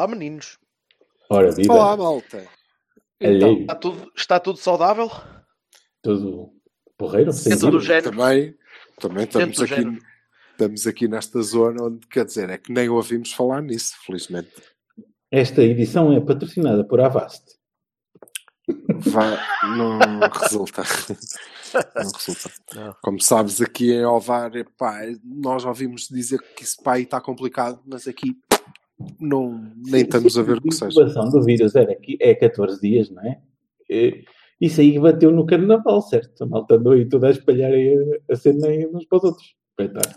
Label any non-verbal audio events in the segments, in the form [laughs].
Olá, meninos. Ora, viva. Olá, malta. Alheio. Está tudo, está tudo saudável? Tudo porreiro? Sem Dentro do dúvida. género. Também, também estamos Dentro do aqui, género. estamos aqui nesta zona onde, quer dizer, é que nem ouvimos falar nisso, felizmente. Esta edição é patrocinada por Avast. Vai, não resulta. Não resulta. Não. Como sabes, aqui em Ovar, epá, nós ouvimos dizer que isso pá, aí está complicado, mas aqui não, nem estamos a ver o que A seja. incubação do vírus era aqui, é 14 dias, não é? Isso aí bateu no carnaval, certo? A malta andou aí toda a espalhar a, a cena uns para os outros.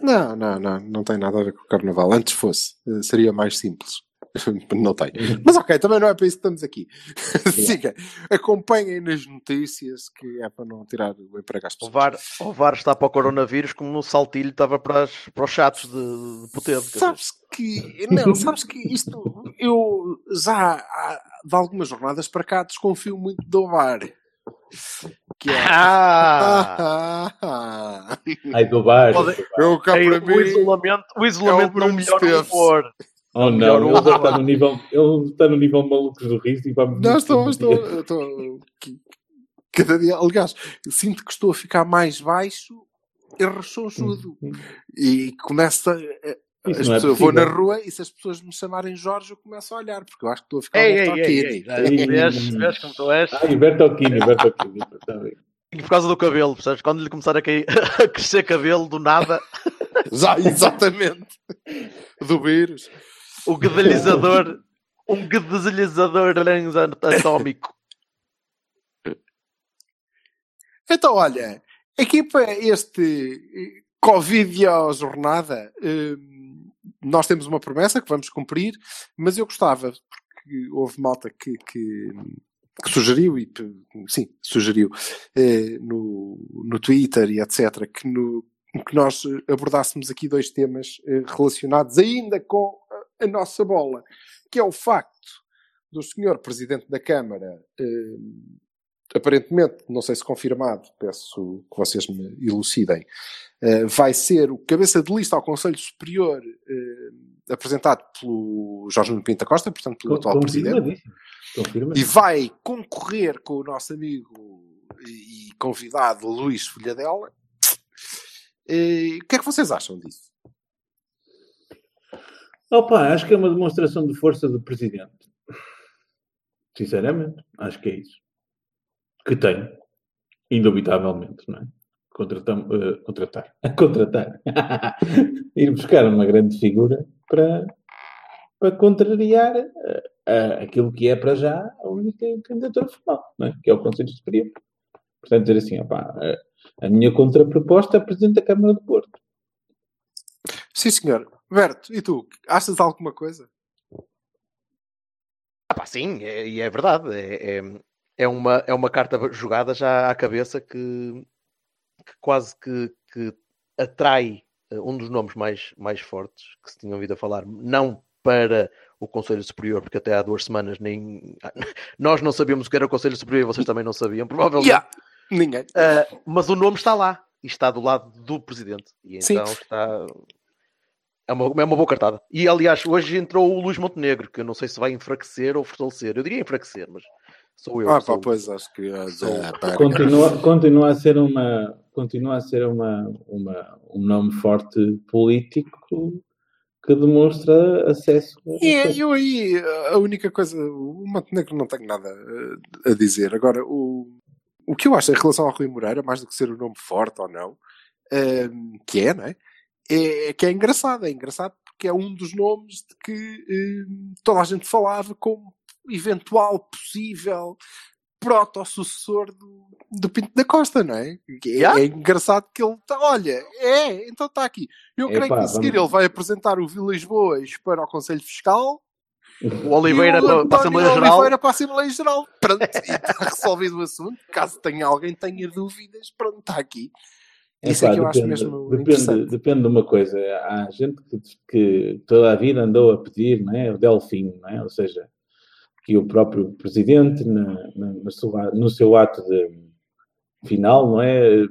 Não, não, não, não tem nada a ver com o carnaval. Antes fosse, eh, seria mais simples. [laughs] Não tem. Mas ok, também não é para isso que estamos aqui. [laughs] Siga, acompanhem nas notícias que é para não tirar o emprego às O pessoas. VAR, o VAR está para o coronavírus como no saltilho estava para, as- para os chatos de, de potente. Sabes que, não, [laughs] sabes que isto, eu já há, de algumas jornadas para cá desconfio muito do VAR. Que é. Ah! Ai, do bar. Pode- eu cá Ei, o mim. isolamento, o isolamento Bruno não melhora o humor. Oh melhor não, o ele está no nível, ele está no nível malucos do riso e vamos. Não, estou, estou, estou. Cada dia, aliás, sinto que estou a ficar mais baixo e rechonchudo. E começa. a- Isso As não é pessoas, eu vou na rua e se as pessoas me chamarem Jorge, eu começo a olhar, porque eu acho que estou a ficar Ei, um ei, ei, vês, como tu és? Ah, Bertolini, Bertolini. Está bem. E por causa do cabelo, percebes? Quando lhe começar a, cair, [laughs] a crescer cabelo do nada, [laughs] Já, exatamente. Do vírus. O guedalizador, um guedalizador atómico. Então, olha, aqui para este Covid jornada, eh, nós temos uma promessa que vamos cumprir, mas eu gostava, porque houve malta que, que, que sugeriu, e sim, sugeriu eh, no, no Twitter e etc., que, no, que nós abordássemos aqui dois temas eh, relacionados ainda com a, nossa bola, que é o facto do senhor Presidente da Câmara eh, aparentemente, não sei se confirmado, peço que vocês me elucidem, eh, vai ser o cabeça de lista ao Conselho Superior eh, apresentado pelo Jorge Nuno Pinta Costa, portanto pelo atual Presidente, e vai concorrer com o nosso amigo e convidado Luís Folhadela. Eh, O que é que vocês acham disso? Opa, acho que é uma demonstração de força do presidente. Sinceramente, acho que é isso. Que tem, indubitavelmente, não é? Contratam, eh, contratar. [laughs] contratar. [laughs] Ir buscar uma grande figura para, para contrariar eh, eh, aquilo que é para já a única candidatura formal, é? que é o Conselho Superior. Portanto, dizer assim, eh, a minha contraproposta é Presidente da Câmara do Porto. Sim, senhor. Berto, e tu? Achas alguma coisa? Ah, pá, sim, é- e é, verdade. É, é, é uma, é uma carta jogada já à cabeça que, que quase que, que atrai eh, um dos nomes mais, mais fortes que se tinham ouvido a falar, não para o Conselho Superior, porque até há duas semanas nem [laughs] nós não sabíamos o que era o Conselho Superior e vocês também não sabiam, provavelmente. Yeah. Ninguém. Ah, mas o nome está lá e está do lado do presidente. E Sim. então está. É uma, é uma boa cartada. E aliás, hoje entrou o Luís Montenegro, que eu não sei se vai enfraquecer ou fortalecer. Eu diria enfraquecer, mas sou eu. Ah, sou- pá, pois acho que. sou- pá, continua, continua a ser uma continua a ser uma, uma um nome forte político que demonstra acesso a- E eu aí, a única coisa, o Montenegro não tenho nada eh, a dizer. Agora, o, o que eu acho em relação ao Rui Moreira, mais do que ser um nome forte ou não, eh, que é, não é? É que é engraçado, é engraçado porque é um dos nomes de que eh, toda a gente falava como eventual, possível proto-sucessor do, do Pinto da Costa, não é? É, Yeah. é engraçado que ele está, olha, é, então está aqui. Eu creio Epá, que a seguir vamos- ele vai apresentar o Vilas Boas para o Conselho Fiscal O Oliveira o para, para a Assembleia Geral. Oliveira para a Assembleia Geral. Pronto, e está [laughs] resolvido o assunto. Caso tenha alguém tenha dúvidas, pronto, está aqui. Isso é Epá, que eu acho depende, mesmo depende, depende de uma coisa. Há gente que, que toda a vida andou a pedir, não é? O Delfim, não é? Ou seja, que o próprio presidente, na, na- na sua- no seu ato de final, não é?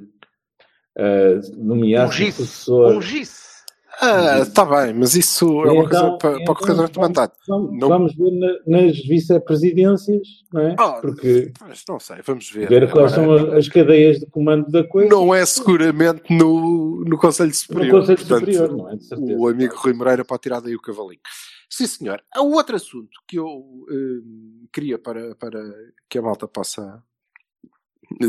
Eh, nomeasse um Ungisse. sucessor. Ungisse. Ah, está bem, mas isso é uma Então- coisa para, para correr durante o então mandato. Vamos, Não- vamos ver na- nas vice-presidências, não é? Ah, Porque Mas não sei, vamos ver. ver quais são as cadeias de comando da coisa Não é seguramente no, no Conselho no Superior. Conselho Portanto, Superior, não é? De certeza. O amigo Rui Moreira pode tirar daí o cavalinho. Sim, senhor. Há outro assunto que eu hum, queria para, para que a malta possa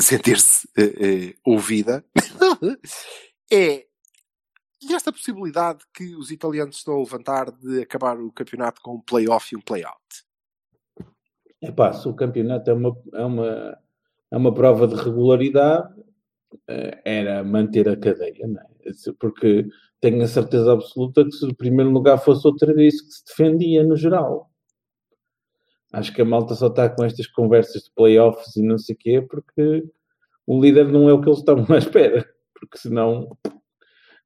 sentir-se eh, eh, ouvida [laughs] é e esta possibilidade que os italianos estão a levantar de acabar o campeonato com um play-off e um play-out. Epá, se o campeonato é uma, é uma, é uma prova de regularidade, eh, era manter a cadeia, não é? Porque tenho a certeza absoluta que se o primeiro lugar fosse outra vez que se defendia no geral. Acho que a malta só está com estas conversas de playoffs e não sei o quê, porque o líder não é o que eles estavam à espera. Porque senão,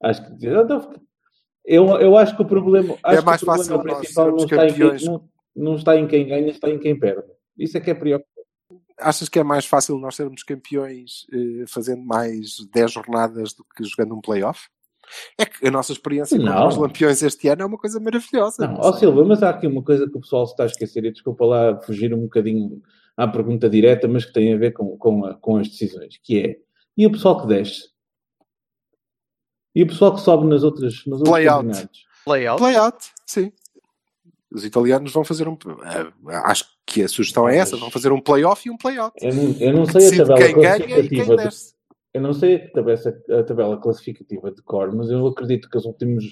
acho que. Eu, eu acho que o problema. Acho É mais que o fácil problema principal não está, em quem, campeões. não, não está em quem ganha, está em quem perde. Isso é que é preocupante. Achas que é mais fácil nós sermos campeões eh, fazendo mais 10 jornadas do que jogando um play-off? É que a nossa experiência Não. com os lampiões este ano é uma coisa maravilhosa. Não, ó. Silva, mas há aqui uma coisa que o pessoal se está a esquecer, e desculpa lá fugir um bocadinho à pergunta direta, mas que tem a ver com, com, a- com as decisões, que é, e o pessoal que desce? E o pessoal que sobe nas outras, nos outros Play-out. campeonatos? Playout. Play-out, sim. Os italianos vão fazer um. eh, Acho que a sugestão é essa: vão fazer um play-off e um play-out. Eu não, eu não sei a tabela quem ganha quem classificativa de, eu não sei a tabela, a tabela classificativa de cor, mas eu acredito que os últimos,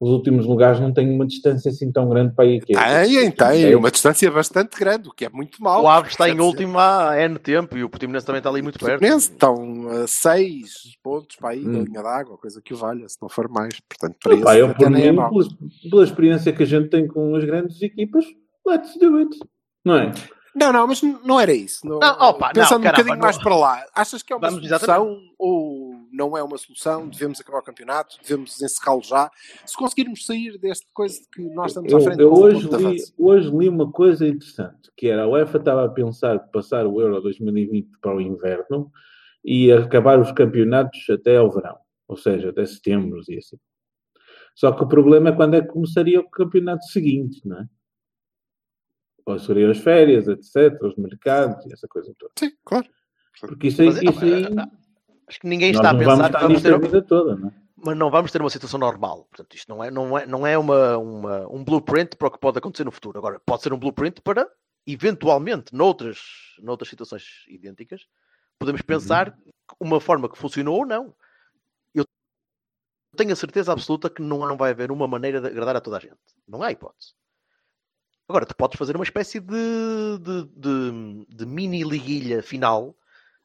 os últimos lugares não têm uma distância assim tão grande para ir. que é- Tem, tem. Uma distância bastante grande, o que é muito mau. O Aves está em último há N tempo e o Portimonense também está ali muito Os perto. Estão a 6 pontos para aí da Hum. linha d'água, coisa que o valha, se não for mais. Portanto, para Epá, isso eu, por é mim, mau. pela, pela experiência que a gente tem com as grandes equipas, let's do it. Não é? Não, não, mas não era isso. Não, Não, opa, não, Pensando um caramba, bocadinho não. mais para lá, achas que é uma Vamos, solução ou não é uma solução? Devemos acabar o campeonato? Devemos encerrá-lo já? Se conseguirmos sair deste coisa de que nós estamos à Eu, frente eu hoje, li, hoje li uma coisa interessante, que era a UEFA estava a pensar de passar o Euro 2020 para o inverno e acabar os campeonatos até ao verão, ou seja, até setembro e assim. Só que o problema é quando é que começaria o campeonato seguinte, não é? Ou seriam as férias, etc., os mercados e essa coisa toda. Sim, claro. Porque isso aí, Mas, isso aí Acho que ninguém nós está a vamos pensar que estar vamos ter, a vida toda, não é? mas não vamos ter uma situação normal. Portanto, isto não é, não é, não é uma, uma- um blueprint para o que pode acontecer no futuro. Agora, pode ser um blueprint para, eventualmente, noutras, noutras situações idênticas, podemos pensar uma forma que funcionou ou não. Eu tenho a certeza absoluta que não, não vai haver uma maneira de agradar a toda a gente. Não há hipótese. Agora, tu podes fazer uma espécie de, de, de- de mini liguilha final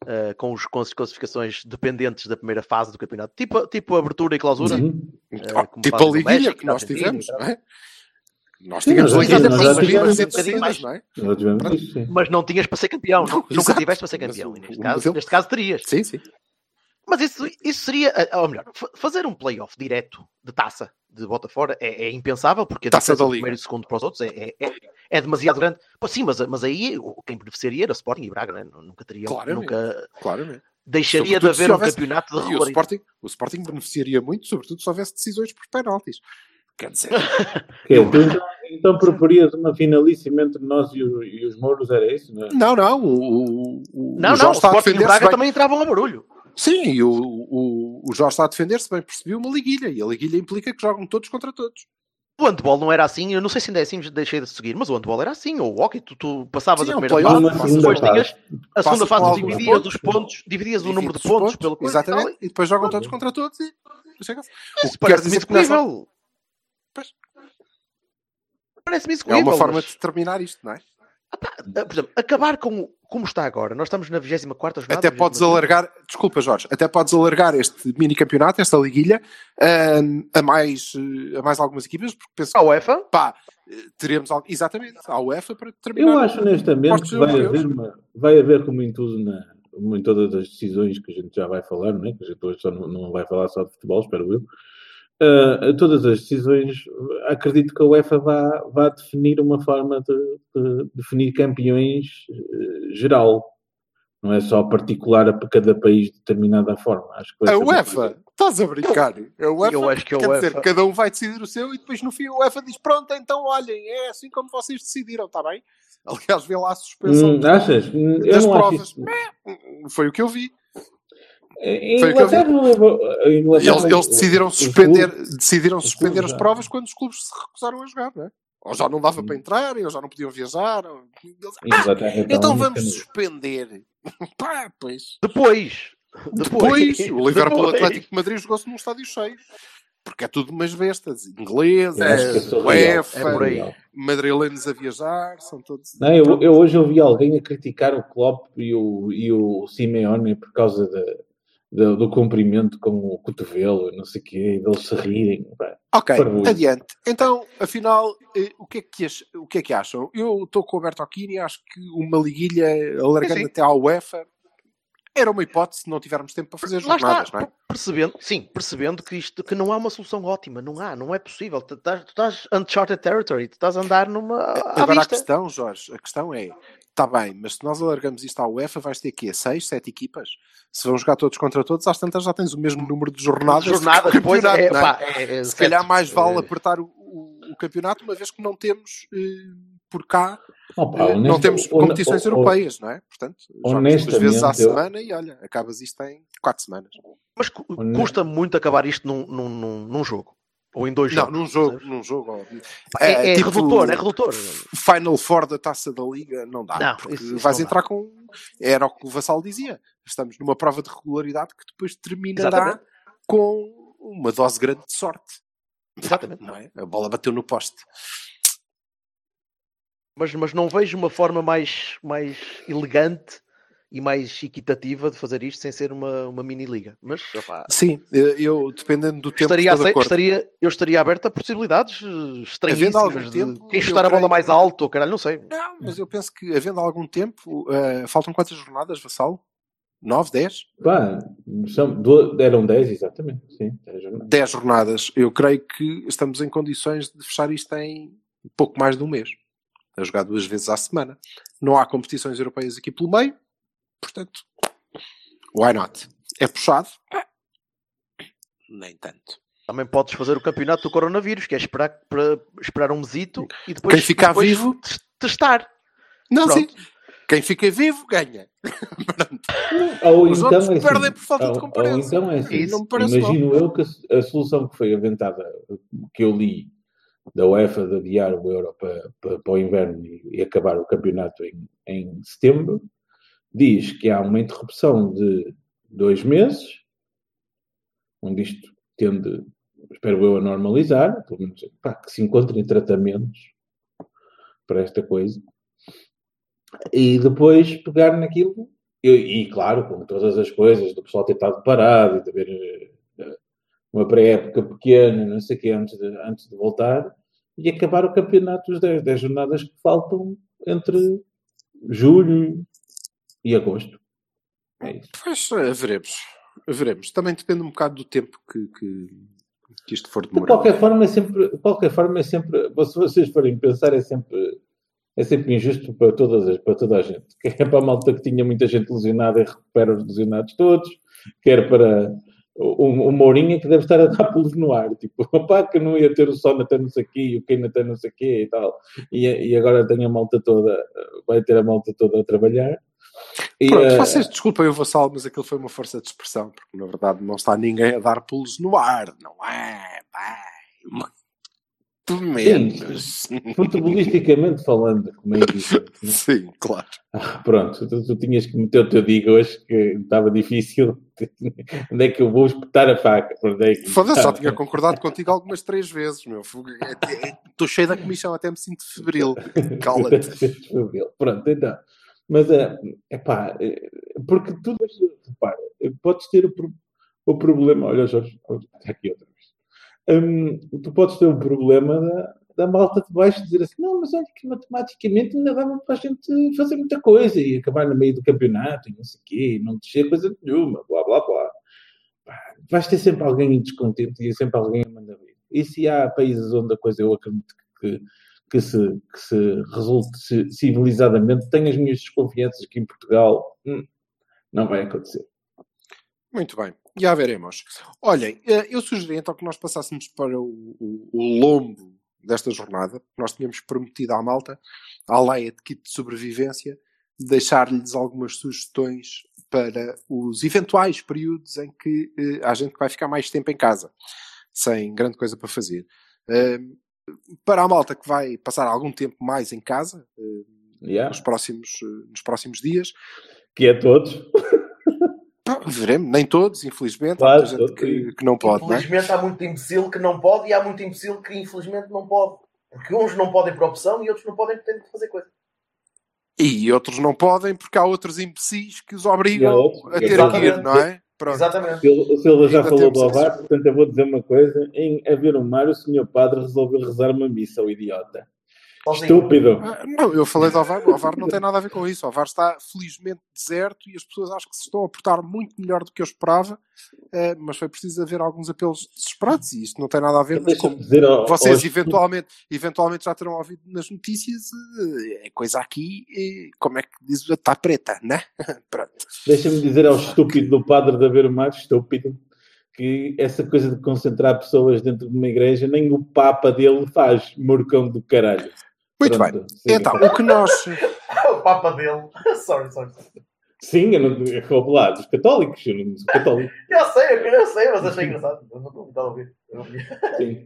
uh, com, os, com as classificações dependentes da primeira fase do campeonato, tipo, tipo abertura e clausura. Uhum. Eh, como tipo a liguilha México, que nós tivemos, não é? Nós Sim, tivemos nós já liguilhas tivemos- nós já tivemos não é? Sim. Mas não tinhas para ser campeão. Não, Nunca exato. tiveste para ser Mas campeão. E neste, caso, neste caso terias. Sim, sim. Mas isso, isso seria, eh, ou melhor, fa- fazer um playoff direto de taça de bota fora é, é impensável, porque a Taça diferença do primeiro e segundo para os outros é, é, é- é demasiado grande. Pô, sim, mas, mas aí o- quem beneficiaria era Sporting e Braga, né? Nunca teriam, Claramente. nunca Claramente. deixaria de Sobretudo se haver um houvesse- campeonato de E o regularidade. Sporting, o Sporting beneficiaria muito, sobretudo se houvesse decisões por penaltis. Quer dizer, [laughs] é, então, então proporias uma finalíssima entre nós e, o- e os Mouros, era isso? Não é? não, não, o, o, o, Não, o não, o Sporting e Braga bem. também entravam a barulho. Sim, e o, o, o Jorge está a defender-se bem, percebeu uma liguilha, e a liguilha implica que jogam todos contra todos. O handball não era assim, eu não sei se ainda é assim, deixei de seguir, mas o handball era assim, ou o hockey, tu, tu passavas Sim, a é primeira fase, segunda depois tinhas a segunda fase, tu dividias pontos. os pontos, dividias o número de Divides os pontos pelo coisa e Exatamente, e depois jogam todos contra todos e chega-se. O que quer parece-me dizer que nessa- execuível. Parece-me é execuível. uma forma mas- de determinar isto, não é? Ah, Por exemplo, acabar com, como está agora, nós estamos na 24 jornada. Até podes 25ª. alargar, desculpa Jorge, até podes alargar este mini campeonato, esta liguilha, hum, a, mais, eh, a mais algumas equipas, porque penso A UEFA? pá, teremos algo, exatamente, a UEFA para Eu terminar. acho honestamente que vai europeus. haver, uma, vai haver como em tudo na, como em todas as decisões que a gente já vai falar, não é? que a gente hoje só não, não vai falar só de futebol, espero eu. Ah, todas as decisões, acredito que a UEFA vá, vá definir uma forma de, de definir campeões geral. Não é só particular a cada país de determinada forma. Acho A UEFA, estás a brincar? A UEFA, Eu acho que a quer dizer, UEFA- cada um vai decidir o seu e depois no fim a UEFA diz: Pronto, então olhem, é assim como vocês decidiram, está bem? Aliás, vê lá a suspensão Hum, achas? Hum, Eu das não acho provas. isso. Hum, Foi o que eu vi. Em Foi eu. Inglaterra, Eles, eles decidiram suspender, decidiram suspender as provas quando os clubes se recusaram a jogar, não é? Ou já não dava Hum. para entrar, ou já não podiam viajar. ou- Inglaterra, então vamos suspender. [laughs] Pá, pois. Depois. Depois, o Liverpool [laughs] Depois. Atlético de Madrid jogou-se num estádio cheio. Porque é tudo umas bestas. Eu sou real. UEFA, é madrilenos a viajar, são todos... Não, eu, eu hoje ouvi alguém a criticar o Klopp e o, e o Simeone por causa de- de- do cumprimento com o cotovelo, não sei o quê, e deles se rirem. pá. Ok, adiante. Então, afinal, eh, o que, é que, ach- o que é que acham? Eu estou com o Alberto Aquino e acho que uma liguilha alargando Sim, sim. até à UEFA era uma hipótese se não tivermos tempo para fazer jornadas, está, não é? percebendo, sim, percebendo que isto que não há uma solução ótima, não há, não é possível. Tu estás, tu estás uncharted territory, tu estás a andar numa Agora a questão, Jorge, a questão é, está bem, mas se nós alargamos isto à UEFA, vais ter aqui seis, sete equipas? Se vão jogar todos contra todos, às tantas já tens o mesmo número de jornadas. jornadas, depois é, é? pá, é- é Se calhar mais vale É, apertar o, o- o campeonato, uma vez que não temos eh, por cá, Opa, eh, não temos competições hon- europeias, não é? Portanto, jogas duas vezes à eu- semana e olha, acabas isto em quatro semanas. Mas custa muito acabar isto num, num, num, num jogo. Ou em dois Não, jogos. num jogo, num jogo. ó. É, é tipo redutor, é redutor. Final Four da Taça da Liga, não dá. Não, porque isso- isso vais não dá. entrar com. Era o que o Vassal dizia. Estamos numa prova de regularidade que depois terminará Exatamente. com uma dose grande de sorte. Exatamente. Não é? A bola bateu no poste. Mas, mas não vejo uma forma mais, mais elegante e mais equitativa de fazer isto sem ser uma, uma mini-liga. Mas, Sim, eu, dependendo do tempo, estaria, estou de ace- acordo. estaria, eu estaria aberto a possibilidades eh, algum estranhíssimas de tempo, quem chutar a bola creio- mais alto, ou caralho, não sei. Não, mas eu penso que, havendo algum tempo, eh, faltam quantas jornadas, Vassal? Nove, dez? Pá, são, eram 10, exatamente. Sim, 10 jornadas. 10 jornadas. Eu creio que estamos em condições de fechar isto em pouco mais de um mês. A jogar duas vezes à semana. Não há competições europeias aqui pelo meio. Portanto, why not? É puxado? Nem tanto. Também podes fazer o campeonato do coronavírus, que é esperar, para, esperar um mesito e depois, Quem ficar depois vivo- tes- testar. Não, Pronto. sim. Quem fica vivo, ganha. [laughs] Ou Os então outros é assim, perdem por falta de ou- concorrência. Ou então é assim, Isso não me parece imagino eu que a, solução que foi aventada, que eu li da UEFA de adiar o Euro para, para, para o inverno e, acabar o campeonato em, em setembro, diz que há uma interrupção de dois meses, onde isto tende, espero eu, a normalizar, pelo menos pá, que se encontrem tratamentos para esta coisa, e depois pegar naquilo e, e, claro, com todas as coisas do pessoal ter estado parado e de haver eh, uma pré-época pequena, não sei o quê, antes de, antes de voltar, e acabar o campeonato dos 10, 10 jornadas que faltam entre julho e agosto. É isso. Pois, eh, veremos. Veremos. Também depende um bocado do tempo que, que, que isto for De demorar. qualquer forma, é sempre, de qualquer forma, é sempre, se vocês forem pensar, é sempre, é sempre injusto para, todas as, para toda a gente. [laughs] Quer para a malta que tinha muita gente lesionada e recupera os lesionados todos, quer para o, o Mourinho que deve estar a dar pulos no ar, tipo, [laughs] opá, que não ia ter o sono até não sei e o até não sei o quê e tal, e, e agora tem a malta toda, vai ter a malta toda a trabalhar. E, Pronto, eh, vocês desculpem o Vassal, mas aquilo foi uma força de expressão, porque na verdade não está ninguém a dar pulos no ar, não é? Vai, muito menos. futebolisticamente falando, como é que né? [laughs] Sim, claro. Pronto, tu, tu tinhas que meter o teu digo hoje que estava difícil. [laughs] Onde é que eu vou espetar a faca? É que Foda-se, está? tinha [laughs] concordado contigo algumas três vezes, meu. Estou cheio da comissão, até me sinto febril. Cala-te. Pronto, então. Mas é, epá, é, porque tu repara, podes ter o, o problema, olha Jorge, está aqui outra. Hum, tu podes ter o problema da, da malta de baixo dizer assim, não, mas olha que matematicamente ainda dava para a gente fazer muita coisa e acabar no meio do campeonato e não sei o quê, não descer coisa nenhuma, blá blá blá. Vais ter sempre alguém descontente e sempre alguém a mandar vir. E se há países onde a coisa eu acredito que, que, se, que se resulte ci- civilizadamente, tenho as minhas desconfianças que em Portugal hum, não vai acontecer. Muito bem, já veremos. Olhem, eh, eu sugeri então que nós passássemos para o, o- o lombo desta jornada. Nós tínhamos prometido à malta, à leia de kit de sobrevivência, deixar-lhes algumas sugestões para os eventuais períodos em que eh, há gente que vai ficar mais tempo em casa, sem grande coisa para fazer. Eh, para a malta que vai passar algum tempo mais em casa, eh, Yeah. nos, próximos, eh, nos próximos dias, Que é todos. [laughs] Veremos, nem todos, infelizmente, Claro, há muita gente que, que não pode, não é? Infelizmente há muito imbecil que não pode e há muito imbecil que infelizmente não pode. Porque uns não podem por opção e outros não podem por ter de fazer coisa. E outros não podem porque há outros imbecis que os obrigam outros, a ter que ir, não é? Pronto. Exatamente. O Sil- o Silva já falou do. Alvar, portanto eu vou dizer uma coisa. Em haver um mar, o senhor padre resolveu rezar uma missa, o idiota. Estúpido. Ah, Não, eu falei do Ovar, o Ovar não tem nada a ver com isso. O Ovar está felizmente deserto e as pessoas acho que se estão a portar muito melhor do que eu esperava, eh, mas foi preciso haver alguns apelos desesperados e isto não tem nada a ver, ao- vocês eventualmente, eventualmente já terão ouvido nas notícias, eh, é coisa aqui, eh, como é que diz, está preta, né? [laughs] Pronto. Deixa-me dizer ao estúpido do padre de haver o mar, estúpido, que essa coisa de concentrar pessoas dentro de uma igreja, nem o Papa dele faz, morcão do caralho. Muito Pronto, bem. siga. Então, o que nós. [laughs] o Papa dele. [laughs] sorry, sorry. Sim, eu não eu vou lá dos católicos, eu não sou católico. [laughs] Eu sei, eu, eu sei, mas achei engraçado. Eu não estou muito a ouvir. Sim.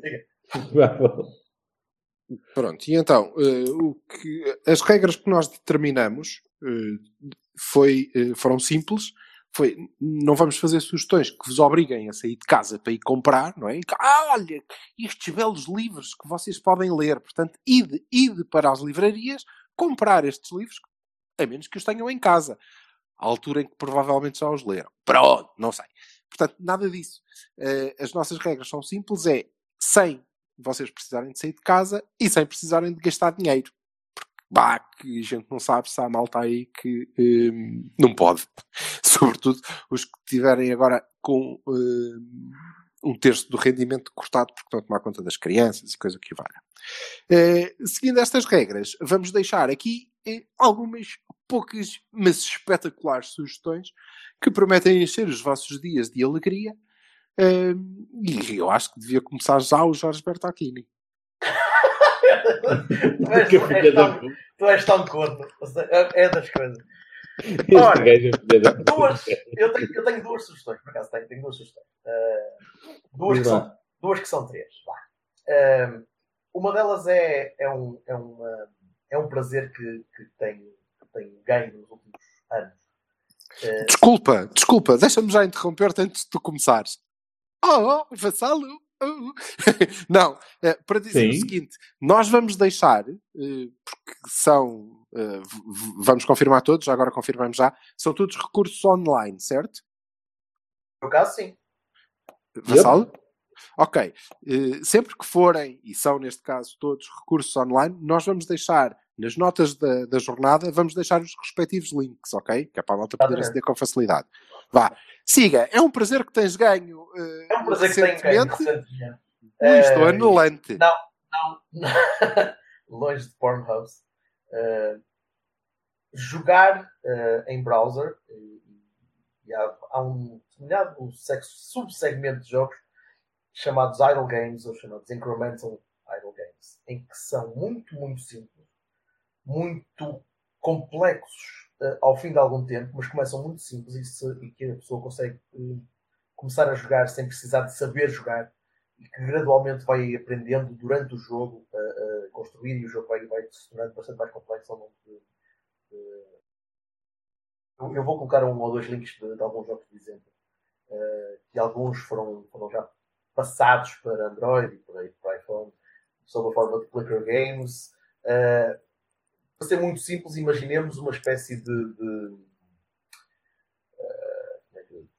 Pronto, e então, eh, o que, as regras que nós determinamos eh, foi, eh, foram simples. Foi, não vamos fazer sugestões que vos obriguem a sair de casa para ir comprar, não é? Ah, olha, estes belos livros que vocês podem ler. Portanto, ide, ide para as livrarias comprar estes livros, a menos que os tenham em casa. À altura em que provavelmente já os leram. Pronto, não sei. Portanto, nada disso. Eh, as nossas regras são simples, é sem vocês precisarem de sair de casa e sem precisarem de gastar dinheiro. Bah, que a gente não sabe se há malta aí que hum, não pode. [laughs] Sobretudo os que tiverem agora com hum, um terço do rendimento cortado porque estão a tomar conta das crianças e coisa que valha. Eh, seguindo estas regras, vamos deixar aqui eh, algumas poucas, mas espetaculares sugestões que prometem encher os vossos dias de alegria Hum, e eu acho que devia começar já o Jorge Bertacchini. Tu, és, és da tão, tu és tão corno. É é das coisas. Ora, é. Duas, eu, tenho, eu tenho duas sugestões, por acaso tenho, tenho duas sugestões. Ah, duas, que são, duas que são três. Ah, uma delas é, é, um, é, uma, é um prazer que, que tenho, que tenho ganho nos últimos anos. Ah, Desculpa, desculpa, deixa-me já interromper-te antes de tu começares. Oh, oh vassalo! [laughs] Não, eh, para dizer o Sim. seguinte, nós vamos deixar, eh, porque são, eh, vamos confirmar todos, já agora confirmamos já, são todos recursos online, certo? no caso, sim. Vassalo? Ok. Eh, sempre que forem, e são neste caso todos recursos online, nós vamos deixar nas notas da, da jornada, vamos deixar os respectivos links, ok? Que é para a malta poder aceder com facilidade. Vá. Siga, é um prazer que tens ganho eh, É um prazer que tenho ganho recentemente. Ui, estou Eh, anulante. Não, não, [laughs] longe de Pornhubs. Uh, jogar uh, em browser e, há, há um determinado um subsegmento de jogos chamados idle games ou chamados incremental idle games, em que são muito, muito simples, muito complexos uh, ao fim de algum tempo, mas começam muito simples e, se- e que a pessoa consegue uh, começar a jogar sem precisar de saber jogar e que gradualmente vai aprendendo durante o jogo a, construir e o jogo vai, vai se tornando bastante mais complexo ao longo de, de- Eu, vou colocar um ou dois links de, de alguns jogos, por exemplo, eh, que alguns foram, foram já passados para Android e para, para iPhone, sob a forma de Clicker Games. Eh, para ser muito simples, imaginemos uma espécie de. de eh, como é que eu digo?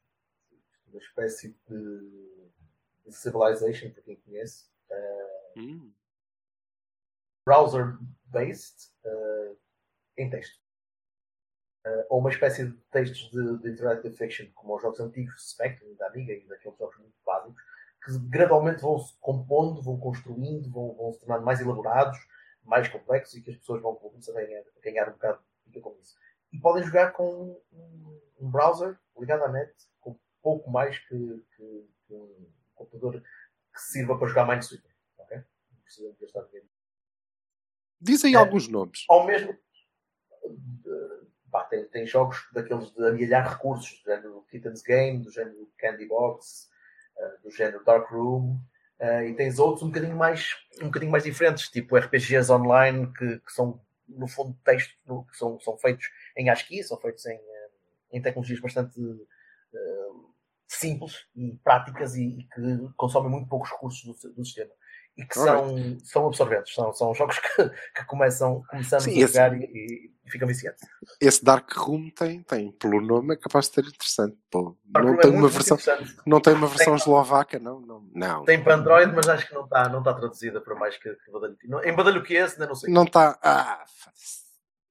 uma espécie de, de civilization, para quem conhece. eh, Hum. browser-based eh, em texto. Ou uma espécie de textos de, de interactive fiction, como os jogos antigos, Spectrum, da Amiga e daqueles jogos muito básicos, que gradualmente vão se compondo, vão construindo, vão, vão se tornando mais elaborados, mais complexos e que as pessoas vão começar a ganhar, a ganhar um bocado de com isso. E podem jogar com um, um browser ligado à net, com pouco mais que, que- que um computador que sirva para jogar Minesweeper. ok? Não precisam gastar dinheiro Diz aí É. alguns nomes. ao mesmo pá, tem, tem jogos daqueles de amealhar recursos, do género Kitten's Game, do género Candy Box, eh, do género Dark Room, eh, e tens outros um bocadinho mais um bocadinho mais diferentes, tipo RPGs online que, que são no fundo texto, no- que são, são feitos em ASCII, são feitos em, eh, em tecnologias bastante eh, simples e práticas e, e que consomem muito poucos recursos do, do sistema. E que são, são absorventes, são, são jogos que, que começam, começamos Sim, a esse- jogar e, e, ficam viciantes. Esse Dark Room tem, tem, pelo nome, é capaz de ser interessante. Pô, não é tem muito, uma versão, não tem uma versão Tem- eslovaca, não, não, não. Tem para Android, mas acho que não está não tá traduzida para mais que, que badalho. Em badalho que esse, ainda não sei. Não está. Ah,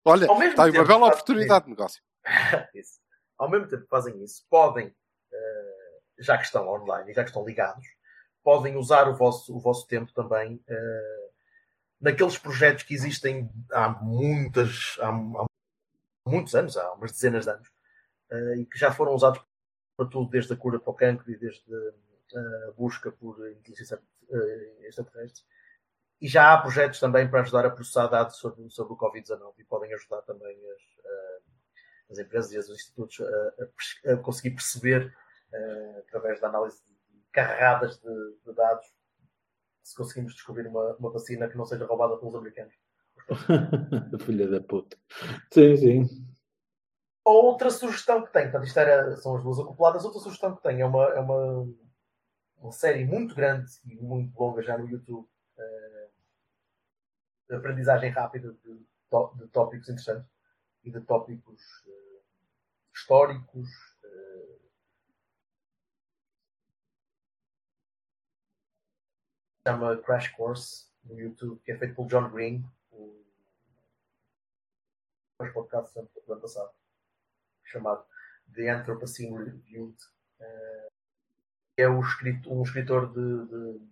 olha, está aí uma bela oportunidade de negócio. [laughs] Ao mesmo tempo que fazem isso, podem, eh, já que estão online e já que estão ligados, podem usar o vosso, o vosso tempo também eh, naqueles projetos que existem há muitas, há, há muitos anos, há umas dezenas de anos, eh, e que já foram usados para tudo, desde a cura para o cancro e desde eh, a busca por inteligência extraterrestre. E já há projetos também para ajudar a processar dados sobre, sobre o Covid-19 e podem ajudar também as, as empresas e os institutos a, a a conseguir perceber, eh, através da análise de carregadas de, de dados, se conseguimos descobrir uma, uma vacina que não seja roubada pelos americanos. [laughs] Filha da puta. Sim, sim. Outra sugestão que tenho, portanto, isto era, são as duas acopladas, outra sugestão que tenho é uma, é uma, uma série muito grande e muito longa já no YouTube de aprendizagem rápida de, de tópicos interessantes e de tópicos eh, históricos. eh, chama Crash Course no YouTube, que é feito pelo John Green, o os podcasts do ano- do ano passado, chamado The Anthropocene Reviewed. eh, é o escrito- um escritor de, de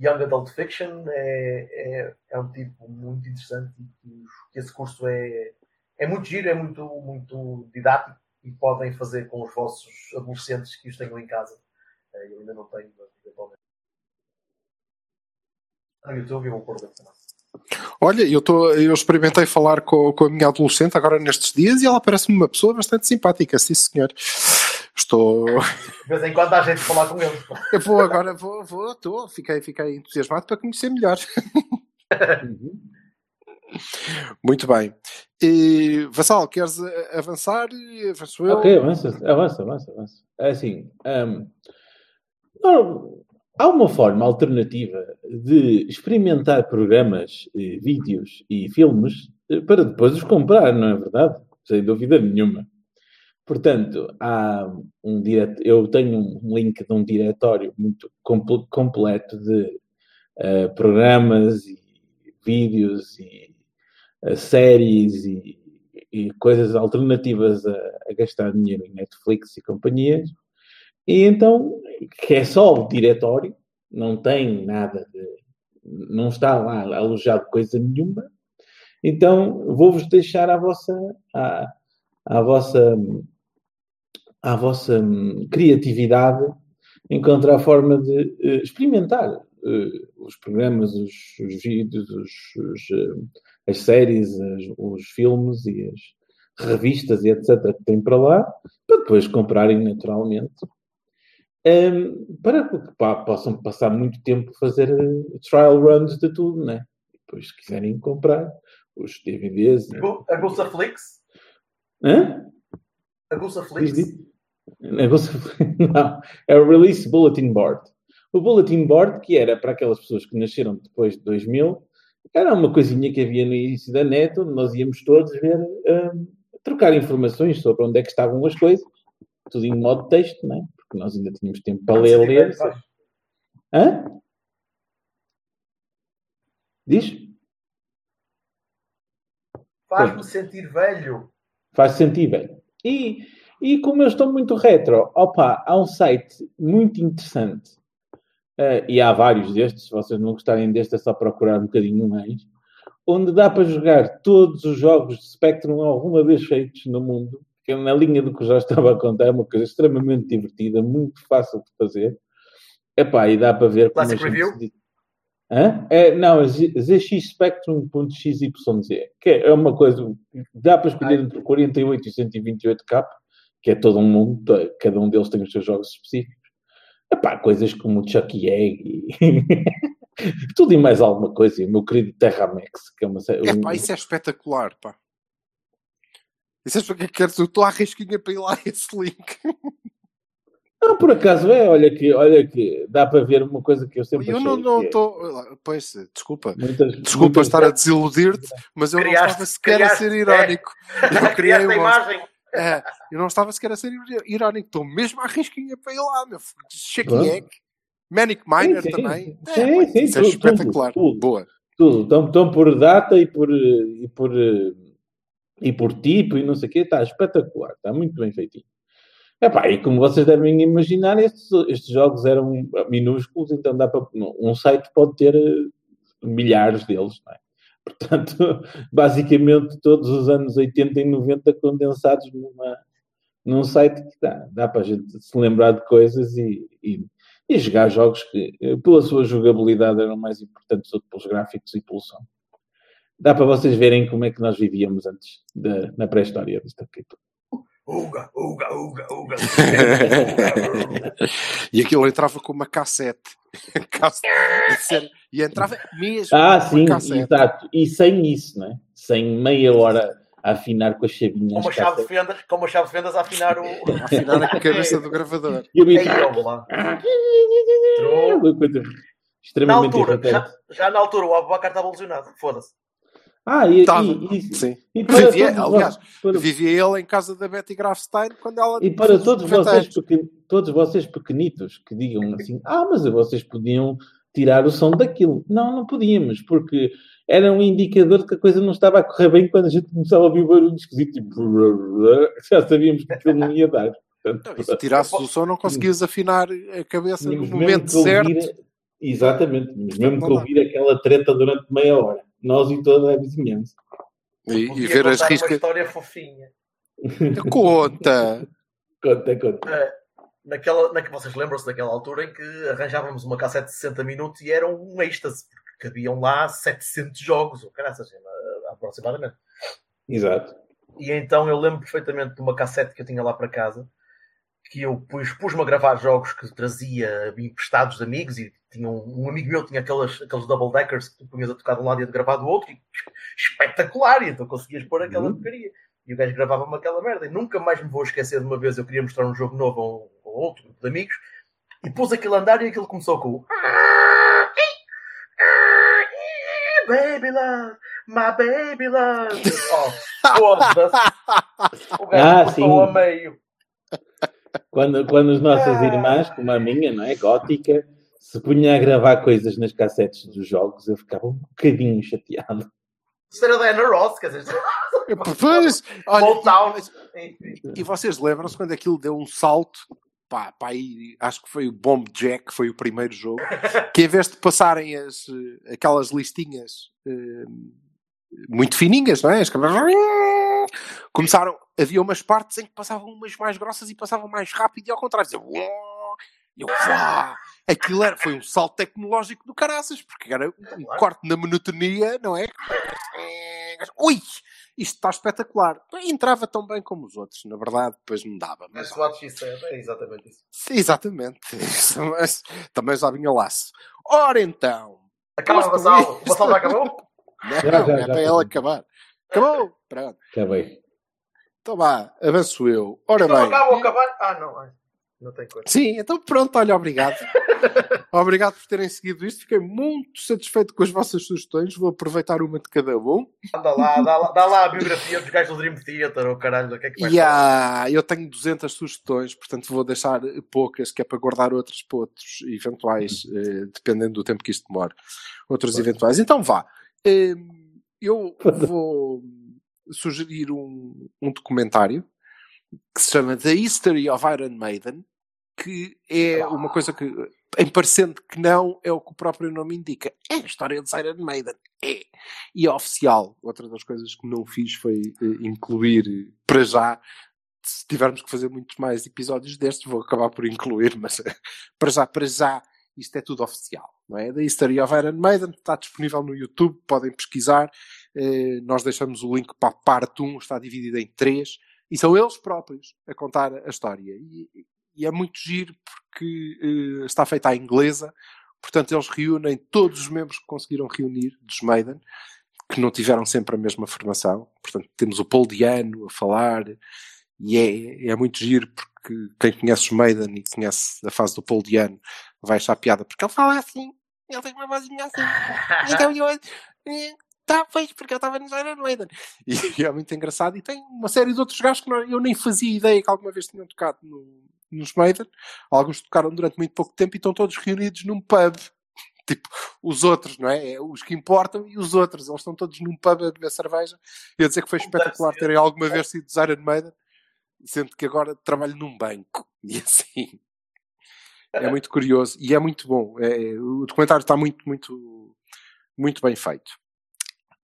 Young Adult Fiction, é, é, é um tipo muito interessante e que esse curso é, é muito giro, é muito, muito didático e podem fazer com os vossos adolescentes que os tenham em casa. Eh, Eu ainda não tenho, mas eventualmente. No YouTube e vou pôr o link também. Olha, eu, tô, eu experimentei falar com, com a minha adolescente agora nestes dias e ela parece-me uma pessoa bastante simpática, sim senhor. Estou. De vez em quando há gente a falar com eles. Eu vou agora, vou, vou, estou, fiquei, fiquei entusiasmado para conhecer melhor. [laughs] Muito bem. E, Vassal, queres avançar? Avanço eu? Ok, avança, avança, avança, avança. É assim, não, há uma forma alternativa de experimentar programas, eh, vídeos e filmes eh, para depois os comprar, não é verdade? Sem dúvida nenhuma. Portanto, há um direto, eu tenho um link de um diretório muito comple- completo de eh, programas e vídeos e eh, séries e, e coisas alternativas a, a gastar dinheiro em Netflix e companhias. E então, que é só o diretório, não tem nada de. não está lá alojado coisa nenhuma. Então, vou-vos deixar à vossa. À, vossa à vossa criatividade encontrar a forma de eh, experimentar eh, os programas, os, os vídeos, os, os, eh, as séries, as- os filmes e as revistas e etc. que têm para lá, para depois comprarem naturalmente, hum, para que pá, possam passar muito tempo a fazer eh, trial runs de tudo, né? E depois, se quiserem comprar os DVDs. né? A Gusta Flix? Hã? A Diz, Flix? Negócio- [laughs] Não, é o Release Bulletin Board. O Bulletin Board, que era para aquelas pessoas que nasceram depois de 2000, Era uma coisinha que havia no início da net, onde nós íamos todos ver, hum, trocar informações sobre onde é que estavam as coisas, tudo em modo texto, não é? Porque nós ainda tínhamos tempo para ler, ler. Hã? Diz? Faz-me sentir velho. Faz sentido, velho. E, e como eu estou muito retro, opa, há um site muito interessante, eh, e há vários destes, se vocês não gostarem deste é só procurar um bocadinho mais, onde dá para jogar todos os jogos de Spectrum alguma vez feitos no mundo, que é na linha do que já estava a contar, é uma coisa extremamente divertida, muito fácil de fazer. Epá, e dá para ver como Classic Review? se Hã? É, não, é Z- zxspectrum.xyz, que é uma coisa, dá para escolher entre 48 e 128K, que é todo um mundo, cada um deles tem os seus jogos específicos. Epá, coisas como Chucky Egg e [laughs] tudo e mais alguma coisa. E o meu querido Terramex, que é uma série. É um- pá, isso é espetacular, pá. Isso é espetacular. Eu estou à risquinha para ir lá esse link. Não, por acaso é, olha que, olha que dá para ver uma coisa que eu sempre Eu achei não não que é estou. Pois, desculpa. muitas- Desculpa muitas estar a desiludir-te, mas eu não Criaste- estava sequer a criaste- ser irónico. Eu [laughs] criei Criaste a uma. imagem. É, eu não estava sequer a ser irónico. Estou mesmo à risquinha para ir lá, meu. Shaky Pronto. Egg. Manic Miner Sim, sim. também. É, Sim, sim, isso é tudo, espetacular. tudo. Boa. Tudo. Estão, estão por data e por, e por, eh, e por tipo e não sei o quê. Está espetacular. Está muito bem feitinho. Epá, e como vocês devem imaginar, estes, estes jogos eram minúsculos, então dá para, um site pode ter eh, milhares deles, não é? [laughs] Portanto, basicamente todos os anos 80 e 90 condensados numa, num site que dá, dá para a gente se lembrar de coisas e, e, e jogar jogos que, eh, pela sua jogabilidade, eram mais importantes do que pelos gráficos e pelo som. Dá para vocês verem como é que nós vivíamos antes, da, na pré-história desta capítulo. Uga, uga, uga, uga. [laughs] e aquilo entrava com uma [laughs] cassete. E entrava mesmo Ah, com uma sim, cassete. exato. E sem isso, não é? Sem meia hora a afinar com as Com chavinhas. uma chave de fendas, com uma chave de fendas a afinar o. Afinar a cabeça do gravador. E. True. Uma coisa Na extremamente altura, já, já na altura o Abubacar estava lesionado. Foda-se. Ah, e, Tava. e, e, Sim. e para Vivia, todos aliás, vós- para- vivia ele em casa da Betty Grafstein quando ela E para todos 90 vocês, pequen- todos vocês pequenitos que digam assim, ah, mas vocês podiam tirar o som daquilo. Não, não podíamos, porque era um indicador de que a coisa não estava a correr bem quando a gente começava a ouvir barulho esquisito, tipo, [laughs] já sabíamos que aquilo não ia dar. Portanto, Se tirasses o som, não conseguias afinar a cabeça no momento que ouvir- certo. Exatamente, mesmo que Não ouvir aquela treta durante meia hora. Nós e toda a vizinhança. E, e Podia ver as contar uma riscas. história fofinha. [laughs] Conta! Conta, conta. Eh, naquela, na, vocês lembram-se daquela altura em que arranjávamos uma cassete de 60 minutos e era um êxtase, porque cabiam lá 700 jogos, ou caraças, eh, aproximadamente. Exato. E então eu lembro perfeitamente de uma cassete que eu tinha lá para casa, que eu pus, pus-me a gravar jogos que trazia emprestados de amigos e tinha um, um amigo meu tinha aquelas, aqueles double deckers que tu punhas a tocar de um lado e a gravar do outro e espetacular, e então conseguias pôr aquela Uhum. porcaria. E o gajo gravava-me aquela merda. E nunca mais me vou esquecer de uma vez eu queria mostrar um jogo novo a um, a outro grupo de amigos e pus aquilo a andar e aquilo começou com o Baby love, my baby love. [laughs] Oh, foda-se. O gajo Ah, cortou sim. a meio. Quando, quando as nossas Ah. irmãs, como a minha, não é? Gótica, se punha a gravar coisas nas cassetes dos jogos, eu ficava um bocadinho chateado. Isso era da Anna Ross, quer dizer, Pois, olha, e, e vocês lembram-se quando aquilo deu um salto? Pá, pá, aí, acho que foi o Bomb Jack, foi o primeiro jogo, [laughs] que em vez de passarem as, eh, aquelas listinhas eh, muito fininhas, não é? As Começaram, [laughs] havia umas partes em que passavam umas mais grossas e passavam mais rápido e ao contrário. Dizia, "Uau!" E eu, "Uau!" Aquilo era, foi um salto tecnológico do caraças, porque era um corte na monotonia, não é? Ui! Isto está espetacular. Entrava tão bem como os outros, na verdade, depois não dava. Mas, That's what she said. É exatamente isso. Sim, exatamente. Isso, mas também já vinha laço. Ora então. Acaba o Vassal. O Vassal já acabou? [laughs] Não, Já, já, é já para acabou. ela acabar. Acabou. Pronto. Acabei. Então vá, avanço eu. Ora Então bem. acaba ou acabar? Ah, não. Não tem coisa. Sim, então pronto, olha, obrigado. [laughs] obrigado por terem seguido isto. Fiquei muito satisfeito com as vossas sugestões. Vou aproveitar uma de cada um. Anda lá, dá lá, dá lá a biografia dos gajos do Dream Theater, ou caralho, o que é que vai há- eu tenho 200 sugestões, portanto vou deixar poucas, que é para guardar outras para outros eventuais, eh, dependendo do tempo que isto demora. Outros eventuais. Então vá. Eh, eu [laughs] vou sugerir um, um documentário que se chama The History of Iron Maiden, que é uma coisa que, em parecendo que não, é o que o próprio nome indica. É a história de Iron Maiden. É. E é oficial. Outra das coisas que não fiz foi eh, incluir, para já, se tivermos que fazer muitos mais episódios destes, vou acabar por incluir, mas [laughs] para já, para já, isto é tudo oficial. Não é? The History of Iron Maiden está disponível no YouTube, podem pesquisar. Eh, nós deixamos o link para a parte 1, está dividida em três, e são eles próprios a contar a história. E, e é muito giro porque eh, está feita à inglesa, portanto eles reúnem todos os membros que conseguiram reunir dos Maiden, que não tiveram sempre a mesma formação. Portanto, temos o Paul Diano a falar, e é, é muito giro porque quem conhece os Maiden e conhece a fase do Paul Diano vai achar piada, porque ele fala assim, ele tem uma vozinha assim. [laughs] Então eu, eh, tá, pois, porque eu estava nos Iron Maiden. E [laughs] é muito engraçado. E tem uma série de outros gajos que não- eu nem fazia ideia que alguma vez tinham tocado no- nos Maiden. Alguns tocaram durante muito pouco tempo e estão todos reunidos num pub. [laughs] Tipo, os outros, não é? É Os que importam e os outros. Eles estão todos num pub a beber cerveja. E a dizer que foi espetacular terem alguma vez sido dos Iron Maiden, sendo que agora trabalho num banco. [laughs] E assim. É muito curioso e é muito bom. É, o documentário está muito, muito, muito bem feito.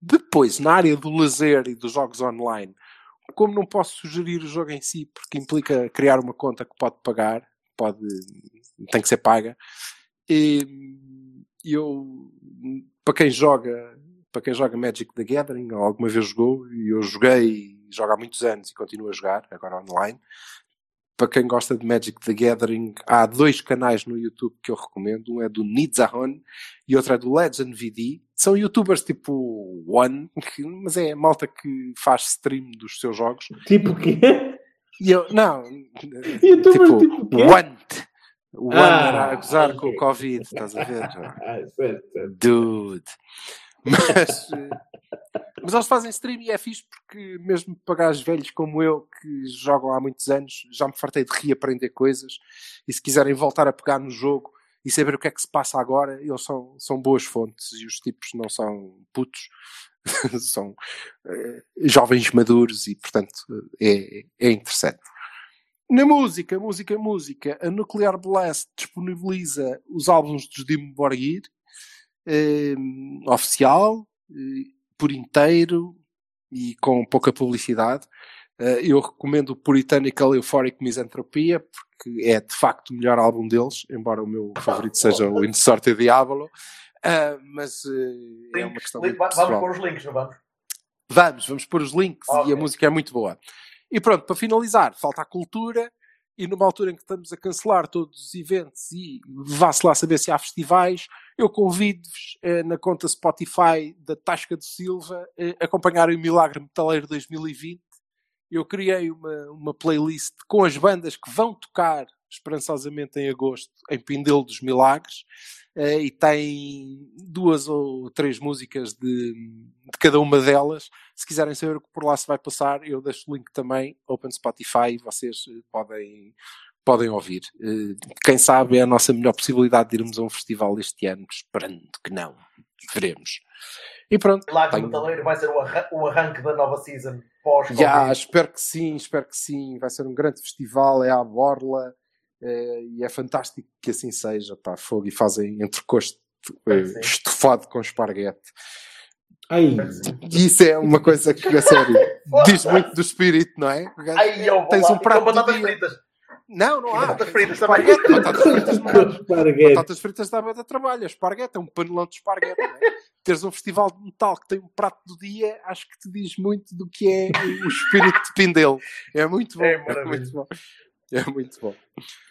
Depois, na área do lazer e dos jogos online, como não posso sugerir o jogo em si, porque implica criar uma conta que pode pagar, pode, tem que ser paga, e eu, para quem joga, para quem joga Magic the Gathering, ou alguma vez jogou, e eu joguei, jogo há muitos anos e continuo a jogar, agora online, para quem gosta de Magic the Gathering, há dois canais no YouTube que eu recomendo. Um é do Nidzahon e outro é do Legend VD. São youtubers tipo One, que- mas é malta que faz stream dos seus jogos. Tipo o quê? E eu, não, Youtubers tipo, tipo quê? One. O One Ah, era a gozar ok. com o Covid, estás a ver? [laughs] Ah, certo. Dude. Mas, mas eles fazem stream e é fixe porque mesmo para gajos velhos como eu que jogam há muitos anos, já me fartei de reaprender coisas e se quiserem voltar a pegar no jogo e saber o que é que se passa agora, eles são, são boas fontes e os tipos não são putos, [laughs] são eh, jovens maduros e portanto é, é interessante. Na música, música, música, a Nuclear Blast disponibiliza os álbuns dos Dimmu Borgir, eh, oficial, eh, por inteiro e com pouca publicidade. Eh, eu recomendo o Puritanical Euphoric Misantropia, porque é de facto o melhor álbum deles, embora o meu favorito seja o Insorte Diablo. Ah, mas eh, é uma questão link- muito va- vamos pôr os links, não vamos? Vamos, vamos pôr os links Ok. e a música é muito boa. E pronto, para finalizar, falta a cultura e numa altura em que estamos a cancelar todos os eventos e vá-se lá saber se há festivais, eu convido-vos eh, na conta Spotify da Tasca do Silva eh, a acompanharem o Milagre Metaleiro 2020. Eu criei uma, uma playlist com as bandas que vão tocar esperançosamente em agosto em Pindelo dos Milagres eh, e tem duas ou três músicas de, de cada uma delas. Se quiserem saber o que por lá se vai passar, eu deixo o link também, Open Spotify, e vocês eh, podem, podem ouvir. Eh, Quem sabe é a nossa melhor possibilidade de irmos a um festival este ano, esperando que não. Veremos. E pronto. Milagre tenho- Metaleiro vai ser o, arran- o arranque da nova season pós Já, espero que sim, espero que sim. Vai ser um grande festival, é à borla eh, e é fantástico que assim seja. Pá, fogo e fazem entrecosto Sim. estufado com esparguete. Ai, isso é uma coisa que, a sério, [laughs] diz muito do espírito, não é? Ai, Tens lá, um prato e com do batatas fritas. Não, não há. Batatas fritas também. Esparguete, batatas fritas esparguete. Batatas fritas dá da trabalho. Esparguete é um panelão de esparguete. não é? Teres um festival de metal que tem um prato do dia, acho que te diz muito do que é o espírito de Pindelo. É muito bom. É É, muito bom. É muito bom.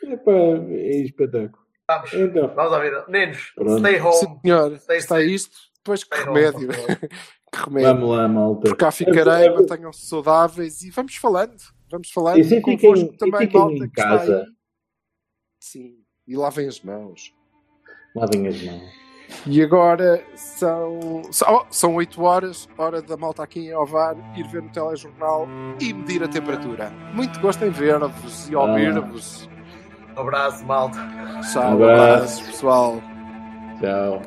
Epá, é espetáculo. Vamos, Então, vamos ouvir. Nenos, Pronto. stay home. Senhor, Stay está safe. isto. Depois que Stay home, remédio. favor. [laughs] que remédio. vamos lá, malta. Por cá ficarei, mantenham-se saudáveis e vamos falando. Vamos falando E sim, convosco fiquem- e também, fiquem malta, em que está casa. aí. Sim. E lavem as mãos. Lavem as mãos. E agora são, são, são 8 horas, hora da malta aqui em Ovar ir ver no telejornal e medir a temperatura. Muito gosto em ver-vos e ouvir-vos. Um abraço, malta. Tchau, Um abraço. abraço, pessoal. Tchau.